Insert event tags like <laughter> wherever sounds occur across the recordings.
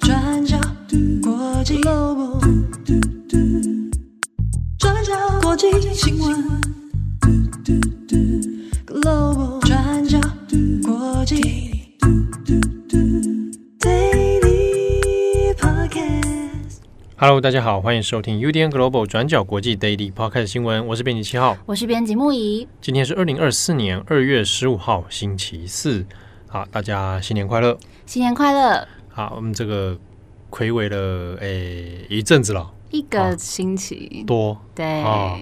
转角国际 Global，转角国际新闻 Global，转角国际 Daily Podcast。Hello，大家好，欢迎收听 UDN Global 转角国际 Daily Podcast 新闻，我是编辑七号，我是编辑木仪。今天是二零二四年二月十五号，星期四。好，大家新年快乐！新年快乐！好，我们这个魁违了诶一阵子了，一个星期多。对，哦，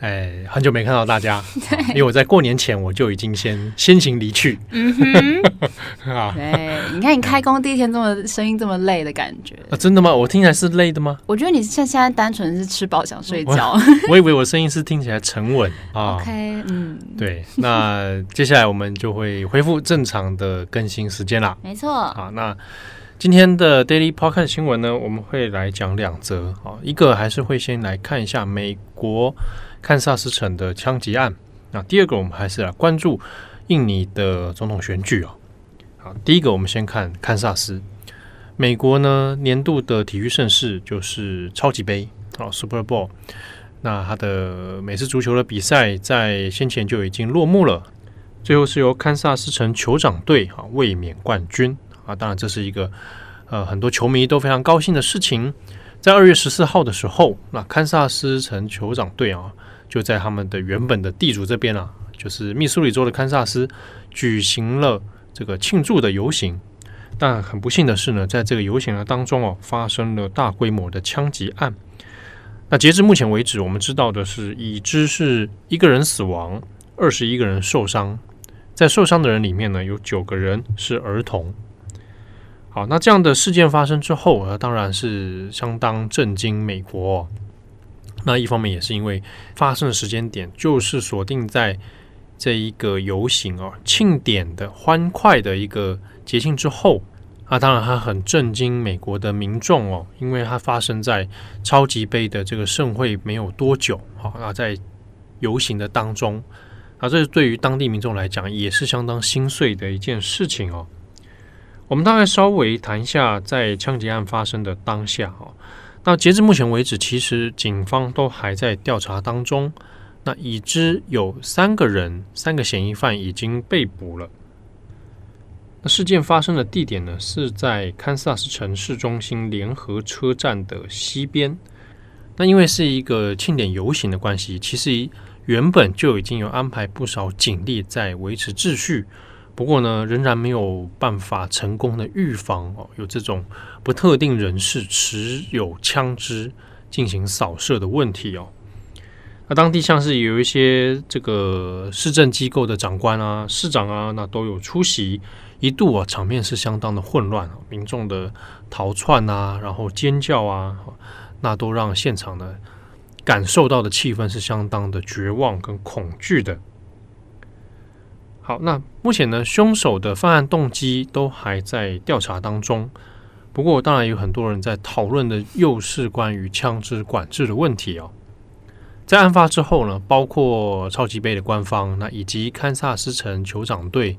哎，很久没看到大家，<laughs> 因为我在过年前我就已经先先行离去。嗯哼，<laughs> 啊，对，你看你开工第一天这么声音这么累的感觉啊，真的吗？我听起来是累的吗？我觉得你现现在单纯是吃饱想睡觉。我，我以为我声音是听起来沉稳 <laughs> 啊。OK，嗯，对，那接下来我们就会恢复正常的更新时间啦。没错，好，那。今天的 Daily Podcast 新闻呢，我们会来讲两则。啊，一个还是会先来看一下美国堪萨斯城的枪击案，那第二个我们还是来关注印尼的总统选举啊。好，第一个我们先看堪萨斯，美国呢年度的体育盛事就是超级杯啊 Super Bowl，那它的美式足球的比赛在先前就已经落幕了，最后是由堪萨斯城酋长队啊卫冕冠军。啊，当然这是一个呃很多球迷都非常高兴的事情。在二月十四号的时候，那堪萨斯城酋长队啊就在他们的原本的地主这边啊，就是密苏里州的堪萨斯举行了这个庆祝的游行。但很不幸的是呢，在这个游行的当中哦，发生了大规模的枪击案。那截至目前为止，我们知道的是已知是一个人死亡，二十一个人受伤。在受伤的人里面呢，有九个人是儿童。好，那这样的事件发生之后，呃，当然是相当震惊美国。那一方面也是因为发生的时间点就是锁定在这一个游行哦，庆典的欢快的一个节庆之后。那当然，它很震惊美国的民众哦，因为它发生在超级杯的这个盛会没有多久。好，那在游行的当中，啊，这是对于当地民众来讲也是相当心碎的一件事情哦。我们大概稍微谈一下，在枪击案发生的当下哈，那截至目前为止，其实警方都还在调查当中。那已知有三个人，三个嫌疑犯已经被捕了。那事件发生的地点呢，是在堪萨斯城市中心联合车站的西边。那因为是一个庆典游行的关系，其实原本就已经有安排不少警力在维持秩序。不过呢，仍然没有办法成功的预防哦，有这种不特定人士持有枪支进行扫射的问题哦。那当地像是有一些这个市政机构的长官啊、市长啊，那都有出席，一度啊场面是相当的混乱，民众的逃窜啊，然后尖叫啊，那都让现场呢感受到的气氛是相当的绝望跟恐惧的。好，那目前呢，凶手的犯案动机都还在调查当中。不过，当然有很多人在讨论的又是关于枪支管制的问题哦。在案发之后呢，包括超级杯的官方，那以及堪萨斯城酋长队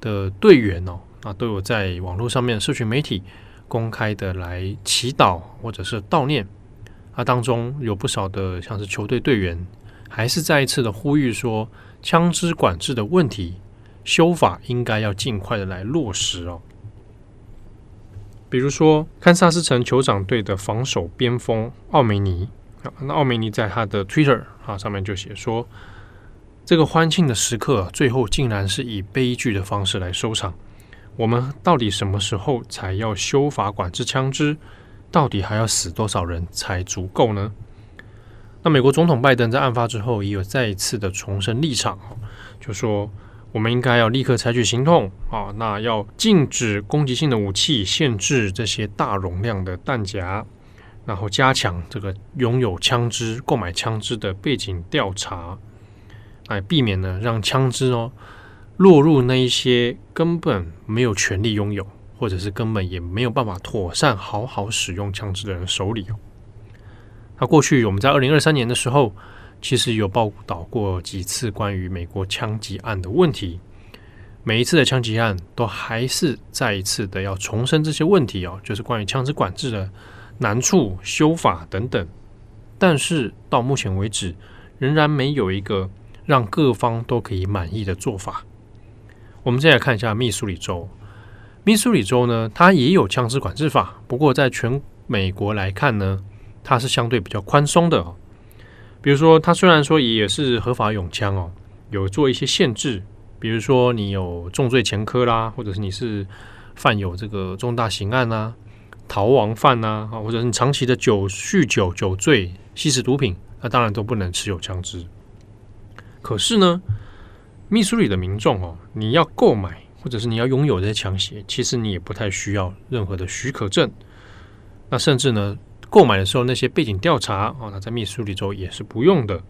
的队员哦，那都有在网络上面社群媒体公开的来祈祷或者是悼念。啊，当中有不少的像是球队队员，还是再一次的呼吁说。枪支管制的问题，修法应该要尽快的来落实哦。比如说，堪萨斯城酋长队的防守边锋奥梅尼啊，那奥梅尼在他的 Twitter 啊上面就写说，这个欢庆的时刻最后竟然是以悲剧的方式来收场。我们到底什么时候才要修法管制枪支？到底还要死多少人才足够呢？那美国总统拜登在案发之后也有再一次的重申立场，就说我们应该要立刻采取行动啊，那要禁止攻击性的武器，限制这些大容量的弹夹，然后加强这个拥有枪支、购买枪支的背景调查，来避免呢让枪支哦落入那一些根本没有权利拥有，或者是根本也没有办法妥善好好使用枪支的人手里哦。那过去我们在二零二三年的时候，其实有报道过几次关于美国枪击案的问题。每一次的枪击案都还是再一次的要重申这些问题哦，就是关于枪支管制的难处、修法等等。但是到目前为止，仍然没有一个让各方都可以满意的做法。我们再来看一下密苏里州，密苏里州呢，它也有枪支管制法，不过在全美国来看呢，它是相对比较宽松的。比如说，它虽然说也是合法拥枪哦，有做一些限制。比如说你有重罪前科啦，或者是你是犯有这个重大刑案啊、逃亡犯呐，或者是你长期的酒酗酒、酒醉、吸食毒品，那当然都不能持有枪支。可是呢，密苏里的民众哦，你要购买或者是你要拥有这些枪械，其实你也不太需要任何的许可证。那甚至呢，购买的时候那些背景调查啊，那在密苏里州也是不用的。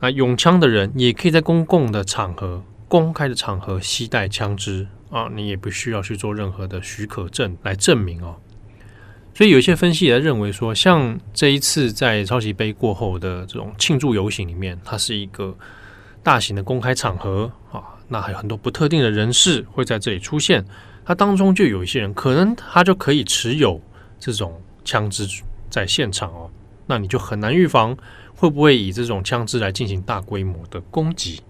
那拥枪的人也可以在公共的场合。公开的场合携带枪支啊，你也不需要去做任何的许可证来证明哦。所以有一些分析也认为说，像这一次在超级杯过后的这种庆祝游行里面，它是一个大型的公开场合啊，那还有很多不特定的人士会在这里出现，它当中就有一些人可能他就可以持有这种枪支在现场哦，那你就很难预防会不会以这种枪支来进行大规模的攻击。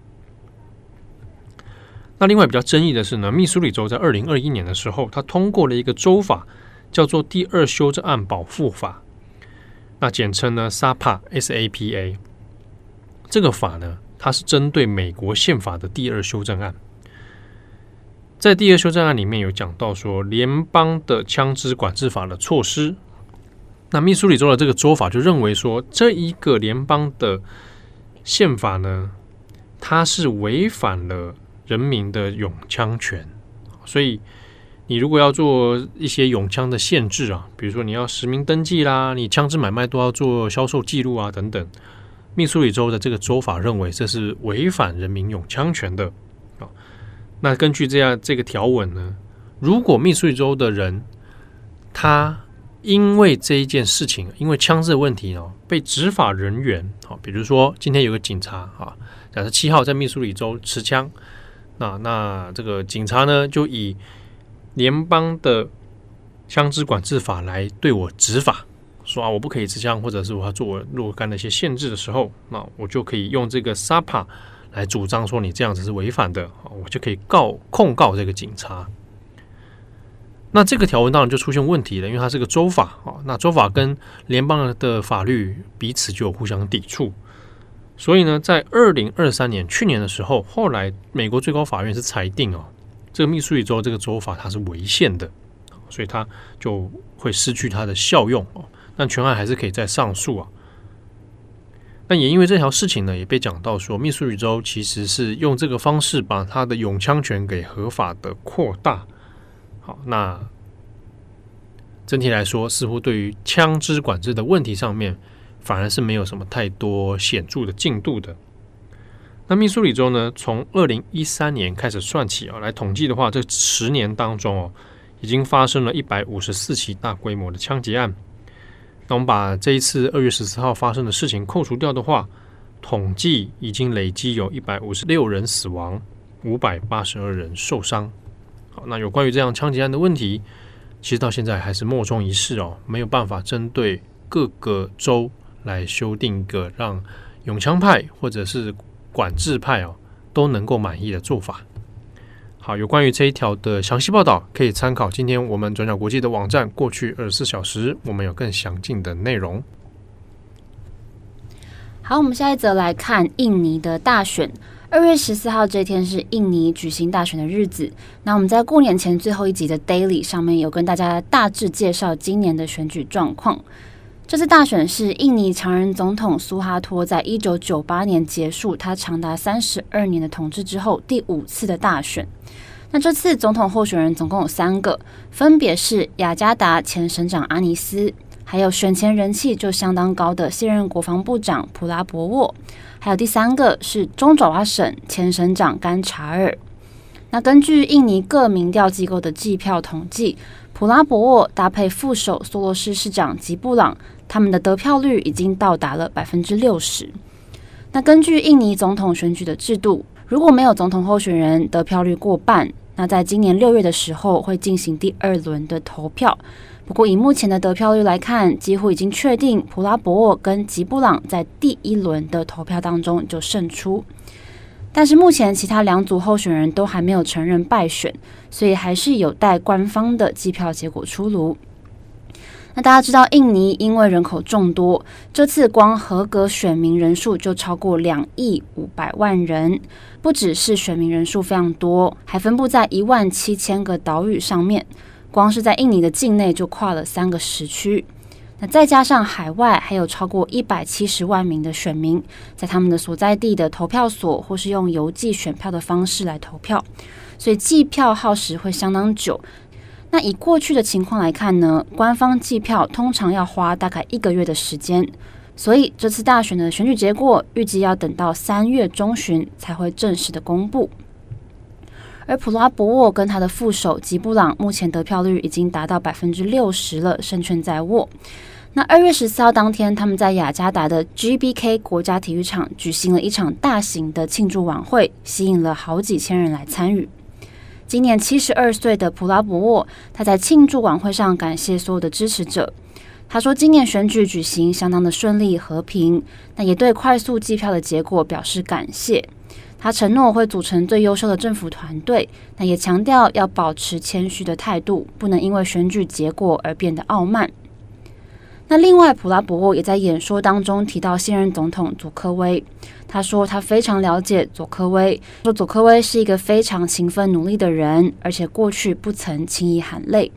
那另外比较争议的是呢，密苏里州在二零二一年的时候，它通过了一个州法，叫做《第二修正案保护法》，那简称呢 SAPA，S-A-P-A。这个法呢，它是针对美国宪法的第二修正案。在第二修正案里面有讲到说，联邦的枪支管制法的措施。那密苏里州的这个州法就认为说，这一个联邦的宪法呢，它是违反了。人民的拥枪权，所以你如果要做一些拥枪的限制啊，比如说你要实名登记啦，你枪支买卖都要做销售记录啊等等。密苏里州的这个州法认为这是违反人民拥枪权的啊。那根据这样这个条文呢，如果密苏里州的人他因为这一件事情，因为枪支的问题哦，被执法人员啊，比如说今天有个警察啊，假设七号在密苏里州持枪。那那这个警察呢，就以联邦的枪支管制法来对我执法，说啊，我不可以持枪，或者是我要做若干的一些限制的时候，那我就可以用这个 SAPA 来主张说你这样子是违反的，我就可以告控告这个警察。那这个条文当然就出现问题了，因为它是个州法啊，那州法跟联邦的法律彼此就有互相抵触。所以呢，在二零二三年去年的时候，后来美国最高法院是裁定哦，这个密苏里州这个州法它是违宪的，所以它就会失去它的效用哦。但全案还是可以再上诉啊。但也因为这条事情呢，也被讲到说，密苏里州其实是用这个方式把他的拥枪权给合法的扩大。好，那整体来说，似乎对于枪支管制的问题上面。反而是没有什么太多显著的进度的。那密苏里州呢，从二零一三年开始算起啊，来统计的话，这十年当中哦，已经发生了一百五十四起大规模的枪击案。那我们把这一次二月十四号发生的事情扣除掉的话，统计已经累计有一百五十六人死亡，五百八十二人受伤。那有关于这样枪击案的问题，其实到现在还是莫衷一是哦，没有办法针对各个州。来修订一个让永枪派或者是管制派哦都能够满意的做法。好，有关于这一条的详细报道，可以参考今天我们转角国际的网站。过去二十四小时，我们有更详尽的内容。好，我们下一则来看印尼的大选。二月十四号这天是印尼举行大选的日子。那我们在过年前最后一集的 Daily 上面有跟大家大致介绍今年的选举状况。这次大选是印尼常任总统苏哈托在一九九八年结束他长达三十二年的统治之后第五次的大选。那这次总统候选人总共有三个，分别是雅加达前省长阿尼斯，还有选前人气就相当高的现任国防部长普拉博沃，还有第三个是中爪哇省前省长甘查尔。那根据印尼各民调机构的计票统计，普拉博沃搭配副手梭罗市市长吉布朗。他们的得票率已经到达了百分之六十。那根据印尼总统选举的制度，如果没有总统候选人得票率过半，那在今年六月的时候会进行第二轮的投票。不过以目前的得票率来看，几乎已经确定普拉博沃跟吉布朗在第一轮的投票当中就胜出。但是目前其他两组候选人都还没有承认败选，所以还是有待官方的计票结果出炉。那大家知道，印尼因为人口众多，这次光合格选民人数就超过两亿五百万人，不只是选民人数非常多，还分布在一万七千个岛屿上面，光是在印尼的境内就跨了三个时区。那再加上海外还有超过一百七十万名的选民，在他们的所在地的投票所或是用邮寄选票的方式来投票，所以计票耗时会相当久。那以过去的情况来看呢，官方计票通常要花大概一个月的时间，所以这次大选的选举结果预计要等到三月中旬才会正式的公布。而普拉博沃跟他的副手吉布朗目前得票率已经达到百分之六十了，胜券在握。那二月十四号当天，他们在雅加达的 GBK 国家体育场举行了一场大型的庆祝晚会，吸引了好几千人来参与。今年七十二岁的普拉博沃，他在庆祝晚会上感谢所有的支持者。他说，今年选举举行相当的顺利和平，那也对快速计票的结果表示感谢。他承诺会组成最优秀的政府团队，那也强调要保持谦虚的态度，不能因为选举结果而变得傲慢。那另外，普拉博沃也在演说当中提到现任总统佐科威，他说他非常了解佐科威，说佐科威是一个非常勤奋努力的人，而且过去不曾轻易喊累。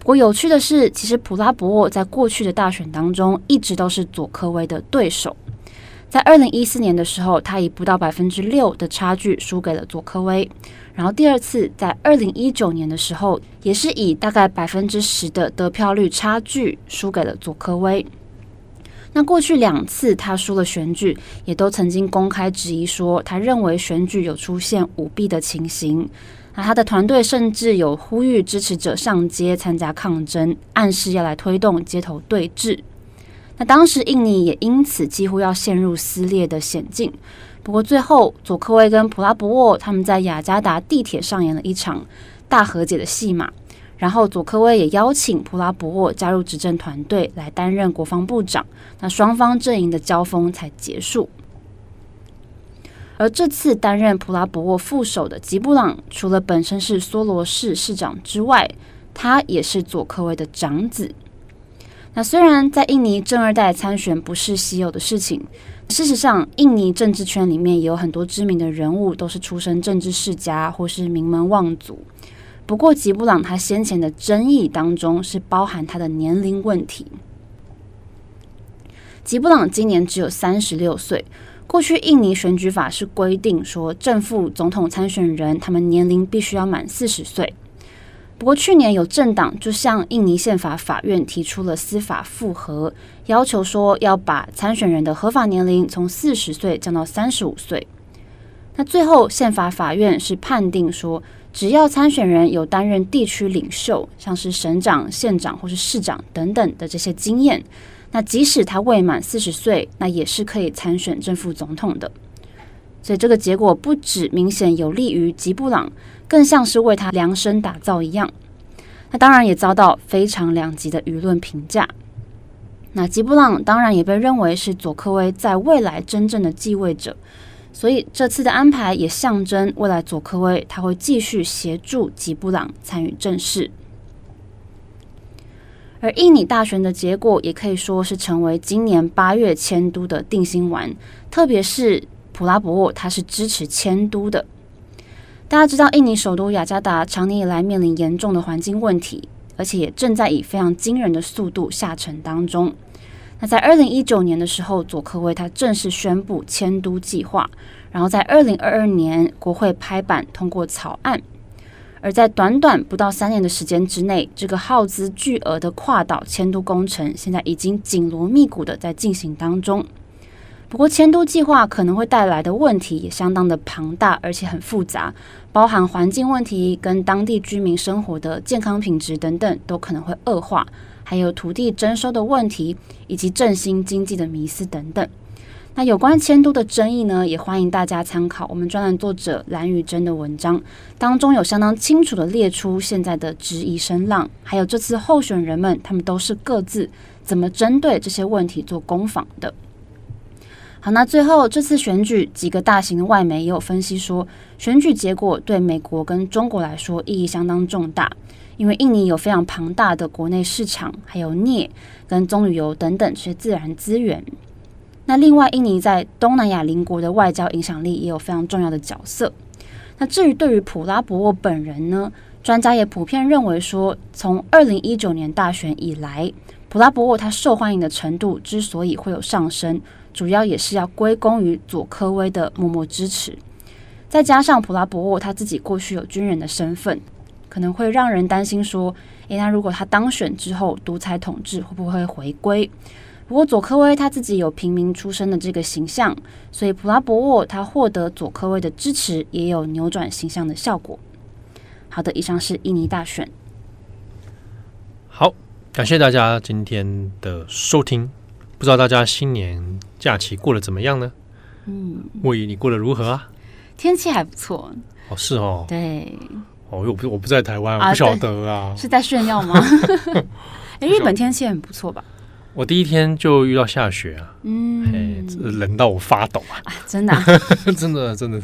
不过有趣的是，其实普拉博沃在过去的大选当中一直都是佐科威的对手。在二零一四年的时候，他以不到百分之六的差距输给了佐科威。然后第二次在二零一九年的时候，也是以大概百分之十的得票率差距输给了佐科威。那过去两次他输了选举，也都曾经公开质疑说，他认为选举有出现舞弊的情形。那他的团队甚至有呼吁支持者上街参加抗争，暗示要来推动街头对峙。那当时印尼也因此几乎要陷入撕裂的险境，不过最后佐科威跟普拉博沃他们在雅加达地铁上演了一场大和解的戏码，然后佐科威也邀请普拉博沃加入执政团队来担任国防部长，那双方阵营的交锋才结束。而这次担任普拉博沃副手的吉布朗，除了本身是梭罗市市长之外，他也是佐科威的长子。那虽然在印尼正二代参选不是稀有的事情，事实上，印尼政治圈里面也有很多知名的人物都是出身政治世家或是名门望族。不过，吉布朗他先前的争议当中是包含他的年龄问题。吉布朗今年只有三十六岁，过去印尼选举法是规定说，正副总统参选人他们年龄必须要满四十岁。不过去年有政党就向印尼宪法法院提出了司法复核，要求说要把参选人的合法年龄从四十岁降到三十五岁。那最后宪法法院是判定说，只要参选人有担任地区领袖，像是省长、县长或是市长等等的这些经验，那即使他未满四十岁，那也是可以参选正副总统的。所以这个结果不止明显有利于吉布朗，更像是为他量身打造一样。那当然也遭到非常两极的舆论评价。那吉布朗当然也被认为是佐科威在未来真正的继位者，所以这次的安排也象征未来佐科威他会继续协助吉布朗参与政事。而印尼大选的结果也可以说是成为今年八月迁都的定心丸，特别是。普拉博沃他是支持迁都的。大家知道，印尼首都雅加达长年以来面临严重的环境问题，而且也正在以非常惊人的速度下沉当中。那在二零一九年的时候，佐科威他正式宣布迁都计划，然后在二零二二年国会拍板通过草案，而在短短不到三年的时间之内，这个耗资巨额的跨岛迁都工程现在已经紧锣密鼓的在进行当中。不过，迁都计划可能会带来的问题也相当的庞大，而且很复杂，包含环境问题、跟当地居民生活的健康品质等等，都可能会恶化。还有土地征收的问题，以及振兴经济的迷思等等。那有关迁都的争议呢，也欢迎大家参考我们专栏作者蓝宇珍的文章，当中有相当清楚的列出现在的质疑声浪，还有这次候选人们他们都是各自怎么针对这些问题做攻防的。好，那最后这次选举，几个大型的外媒也有分析说，选举结果对美国跟中国来说意义相当重大，因为印尼有非常庞大的国内市场，还有镍跟棕榈油等等这些自然资源。那另外，印尼在东南亚邻国的外交影响力也有非常重要的角色。那至于对于普拉博沃本人呢，专家也普遍认为说，从二零一九年大选以来，普拉博沃他受欢迎的程度之所以会有上升，主要也是要归功于佐科威的默默支持。再加上普拉博沃他自己过去有军人的身份，可能会让人担心说，诶，那如果他当选之后，独裁统治会不会回归？不过佐科威他自己有平民出身的这个形象，所以普拉博沃他获得佐科威的支持，也有扭转形象的效果。好的，以上是印尼大选。好，感谢大家今天的收听。不知道大家新年假期过得怎么样呢？嗯，莫仪，你过得如何啊？天气还不错。哦，是哦。对。哦，我不我不在台湾，我不晓得啊。是在炫耀吗？<laughs> <laughs> 哎，日本天气很不错吧？我第一天就遇到下雪啊，嗯，哎，冷到我发抖啊！啊真的、<laughs> 啊，真的，真的，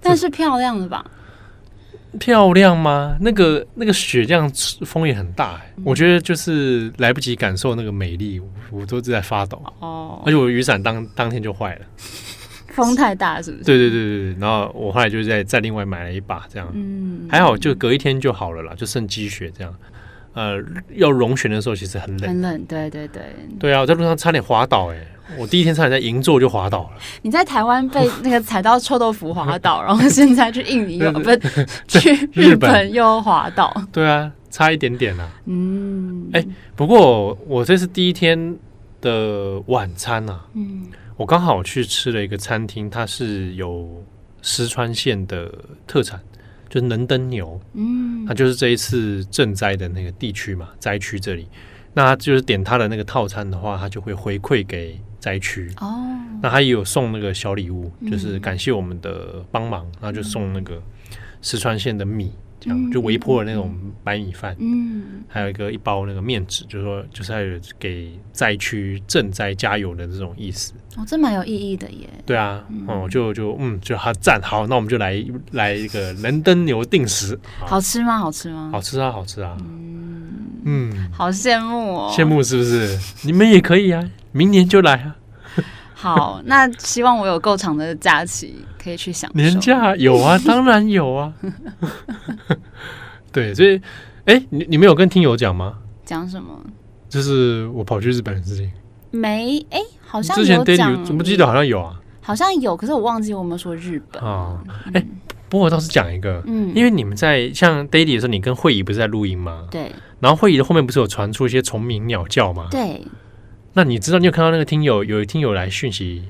但是漂亮的吧？漂亮吗？那个那个雪这样风也很大，我觉得就是来不及感受那个美丽，我都是在发抖哦。而且我雨伞当当天就坏了，风太大是不是？对对对对对。然后我后来就在再另外买了一把，这样，嗯，还好，就隔一天就好了啦，就剩积雪这样。呃，要融雪的时候其实很冷，很冷，对对对，对啊，我在路上差点滑倒，哎，我第一天差点在银座就滑倒了。<laughs> 你在台湾被那个踩到臭豆腐滑倒，然后现在去印尼又 <laughs> 不是去 <laughs> 日本又滑倒，对啊，差一点点啊。嗯，哎，不过我这是第一天的晚餐啊，嗯，我刚好去吃了一个餐厅，它是有石川县的特产。就是能登牛，嗯，它就是这一次赈灾的那个地区嘛，灾区这里，那他就是点他的那个套餐的话，他就会回馈给灾区。哦。那他也有送那个小礼物，就是感谢我们的帮忙，然后就送那个石川县的米。这样就微波的那种白米饭，嗯，还有一个一包那个面纸，就是说，就是还有给灾区赈灾加油的这种意思。哦，这蛮有意义的耶。对啊，哦、嗯，就就嗯，就他赞好，那我们就来来一个能登牛定食。好，好吃吗？好吃吗？好吃啊，好吃啊。嗯嗯，好羡慕哦，羡慕是不是？你们也可以啊，明年就来啊。好，那希望我有够长的假期可以去享受。年假有啊，当然有啊。<laughs> 对，所以，哎、欸，你你没有跟听友讲吗？讲什么？就是我跑去日本的事情。没，哎、欸，好像之前 Daddy 怎么记得好像有啊？好像有，可是我忘记我们说日本啊。哎、欸，不过我倒是讲一个，嗯，因为你们在像 Daddy 的时候，你跟慧仪不是在录音吗？对。然后慧仪的后面不是有传出一些虫鸣鸟叫吗？对。那你知道你有看到那个听友有听友来讯息，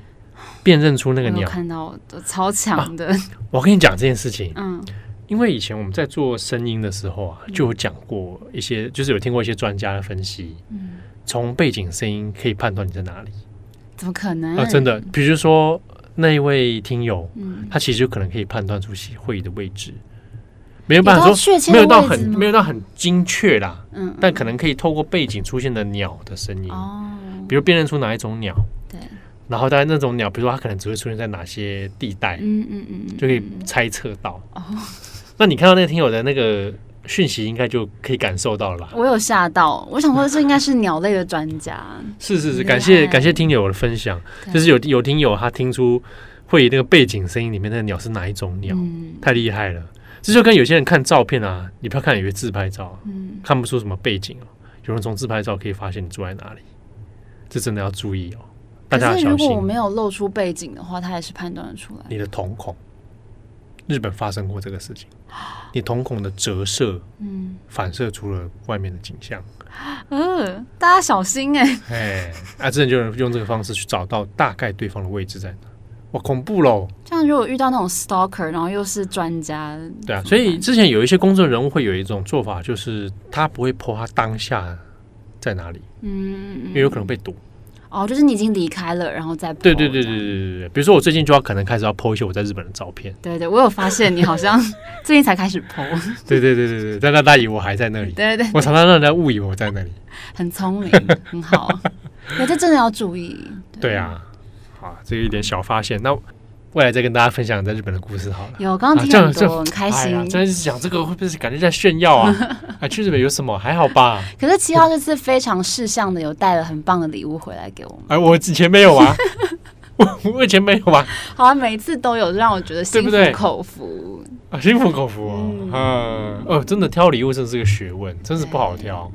辨认出那个鸟？看到超强的、啊。我跟你讲这件事情，嗯，因为以前我们在做声音的时候啊，就有讲过一些，就是有听过一些专家的分析，嗯，从背景声音可以判断你在哪里。怎么可能啊？真的，比如说那一位听友，嗯，他其实就可能可以判断出会议的位置。没有办法说，没有到很没有到很精确啦，嗯，但可能可以透过背景出现的鸟的声音，哦，比如辨认出哪一种鸟，对，然后当然那种鸟，比如说它可能只会出现在哪些地带，嗯嗯嗯，就可以猜测到。哦，那你看到那个听友的那个讯息，应该就可以感受到了吧？我有吓到，我想说这应该是鸟类的专家。是是是，感谢感谢听友的分享，就是有有听友他听出会以那个背景声音里面那个鸟是哪一种鸟，太厉害了。这就跟有些人看照片啊，你不要看有些自拍照，嗯，看不出什么背景哦。有人从自拍照可以发现你住在哪里，这真的要注意哦。大家小心。如果我没有露出背景的话，他还是判断得出来。你的瞳孔，日本发生过这个事情，你瞳孔的折射，嗯，反射出了外面的景象。<gasps> 嗯、呃，大家小心哎、欸。哎，啊，真的就用这个方式去找到大概对方的位置在哪。哇，恐怖喽！像如果遇到那种 stalker，然后又是专家，对啊，所以之前有一些公众人物会有一种做法，就是他不会 po 他当下在哪里，嗯，因为有可能被堵。哦，就是你已经离开了，然后再对对对对对对对。比如说我最近就要可能开始要 po 一些我在日本的照片。对对，我有发现你好像 <laughs> 最近才开始 po。对对对对对，但那大以为我还在那里。<laughs> 对对对，我常常让人家误以为我在那里。很聪明，很好。<laughs> 那这真的要注意。对，对这一点小发现。那。未来再跟大家分享在日本的故事好了。有，刚刚听很多，很开心。真的是讲这个会不会是感觉在炫耀啊？啊，<laughs> 去日本有什么？还好吧。可是七号这次非常识相的，有带了很棒的礼物回来给我们。哎，我以前没有啊，<laughs> 我我以前没有啊。<laughs> 好啊，每次都有让我觉得心服口服啊，心服口服。嗯，哦，真的挑礼物真的是个学问，真是不好挑。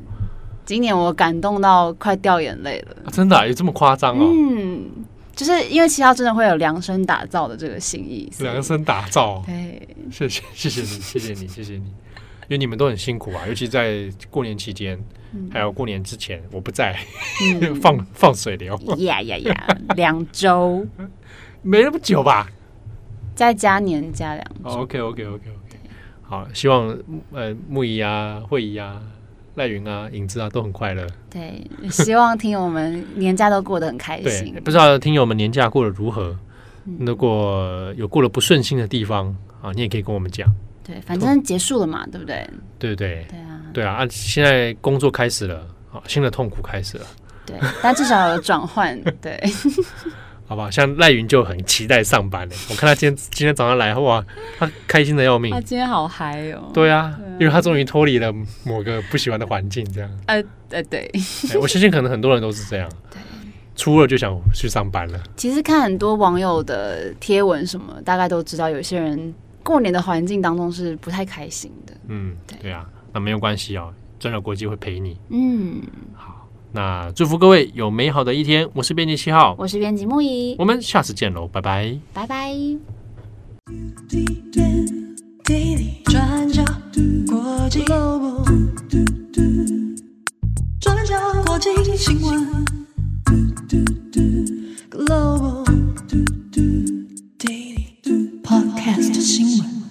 今年我感动到快掉眼泪了。真的有这么夸张哦？嗯。就是因为七号真的会有量身打造的这个心意，量身打造，对，谢谢谢谢你，谢谢你，谢谢你，因为你们都很辛苦啊，尤其在过年期间，嗯、还有过年之前，我不在，嗯、<laughs> 放放水流，呀呀呀，两周，没那么久吧？再加年加两周，OK OK OK OK，好，希望呃木仪啊，慧仪啊。赖云啊，影子啊，都很快乐。对，希望听友们年假都过得很开心。对，不知道听友们年假过得如何？嗯、如果有过得不顺心的地方啊，你也可以跟我们讲。对，反正结束了嘛，对不对？对对对啊，对啊，啊，现在工作开始了，啊，新的痛苦开始了。对，但至少有转换。对。<laughs> 好不好，像赖云就很期待上班呢。<laughs> 我看他今天今天早上来，哇，他开心的要命。他今天好嗨哦。对啊，因为他终于脱离了某个不喜欢的环境，这样。呃呃，对。我相信可能很多人都是这样。<laughs> 对。初二就想去上班了。其实看很多网友的贴文什么，大概都知道，有些人过年的环境当中是不太开心的。嗯，对，啊，那没有关系哦，真的国际会陪你。嗯，好。那祝福各位有美好的一天。我是编辑七号，我是编辑木仪，我们下次见喽，拜拜，拜拜。转转新闻 Global，Podcast 新闻。